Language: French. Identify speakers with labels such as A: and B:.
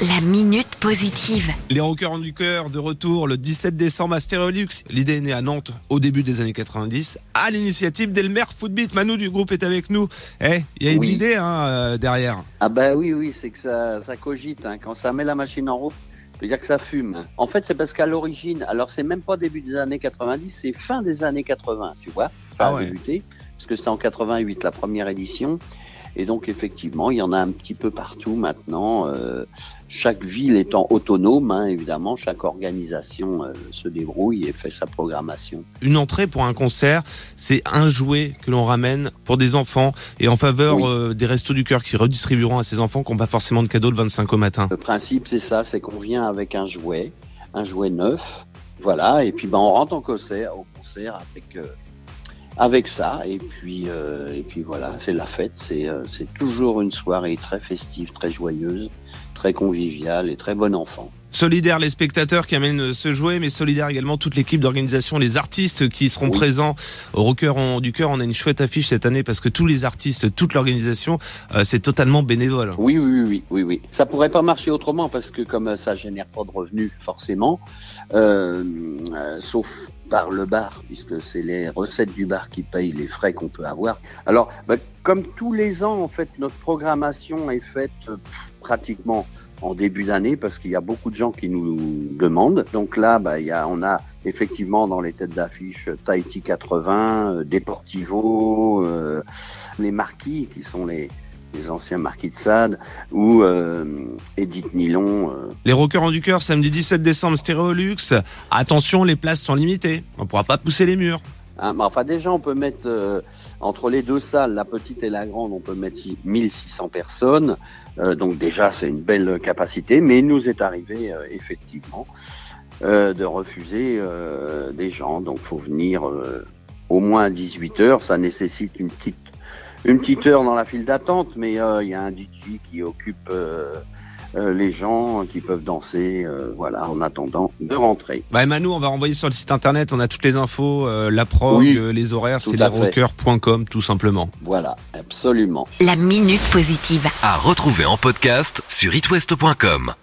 A: La minute positive.
B: Les rockers du cœur de retour le 17 décembre à Stéréolux. L'idée est née à Nantes au début des années 90 à l'initiative d'Elmer Footbeat. Manu du groupe est avec nous. Eh, il y a une
C: Oui.
B: idée hein, euh, derrière.
C: Ah bah oui, oui, c'est que ça, ça cogite. hein. Quand ça met la machine en route, ça veut dire que ça fume. En fait, c'est parce qu'à l'origine, alors c'est même pas début des années 90, c'est fin des années 80, tu vois. Ça
B: Ah
C: a
B: ouais.
C: débuté, parce que c'était en 88 la première édition. Et donc effectivement, il y en a un petit peu partout maintenant. euh, chaque ville étant autonome, hein, évidemment, chaque organisation euh, se débrouille et fait sa programmation.
B: Une entrée pour un concert, c'est un jouet que l'on ramène pour des enfants et en faveur
C: Oui.
B: euh, des restos du cœur qui redistribueront à ces enfants qui n'ont pas forcément de cadeau le 25 au matin.
C: Le principe, c'est ça, c'est qu'on vient avec un jouet, un jouet neuf, voilà, et puis ben on rentre en concert, au concert avec euh, avec ça, et puis euh, et puis voilà, c'est la fête, c'est euh, toujours une soirée très festive, très joyeuse, très conviviale et très bon enfant.
B: Solidaire les spectateurs qui amènent ce jouet, mais solidaire également toute l'équipe d'organisation, les artistes qui seront
C: Oui.
B: présents au Rocker du cœur. On a une chouette affiche cette année parce que tous les artistes, toute l'organisation, euh, c'est totalement bénévole.
C: Oui, oui, oui, oui, oui. Ça pourrait pas marcher autrement parce que comme euh, ça génère pas de revenus forcément, euh, euh, sauf par le bar, puisque c'est les recettes du bar qui payent les frais qu'on peut avoir. Alors, bah, comme tous les ans, en fait, notre programmation est faite euh, pratiquement en début d'année parce qu'il y a beaucoup de gens qui nous demandent. Donc là, bah, y a, on a effectivement dans les têtes d'affiche Tahiti 80, euh, Deportivo, euh, les marquis qui sont les, les anciens marquis de Sade ou euh, Edith Nilon. euh.
B: Les Rockers en du cœur, samedi 17 décembre, Stéréolux. Attention, les places sont limitées. On pourra pas pousser les murs.
C: Hein, enfin, déjà, on peut mettre euh, entre les deux salles, la petite et la grande, on peut mettre six- 1600 personnes. Euh, donc déjà, c'est une belle capacité. Mais il nous est arrivé euh, effectivement de refuser des gens. Donc, faut venir au moins à 18 heures. Ça nécessite une petite une petite heure dans la file d'attente, mais il y a un DJ qui occupe euh, les gens qui peuvent danser, euh, voilà, en attendant de rentrer.
B: Bah, Manu, on va renvoyer sur le site internet. On a toutes les infos, euh, la prog,
C: Oui,
B: euh, les horaires, c'est lesrockers.com tout simplement.
C: Voilà, absolument.
A: La minute positive.
D: À retrouver en podcast sur itwest.com.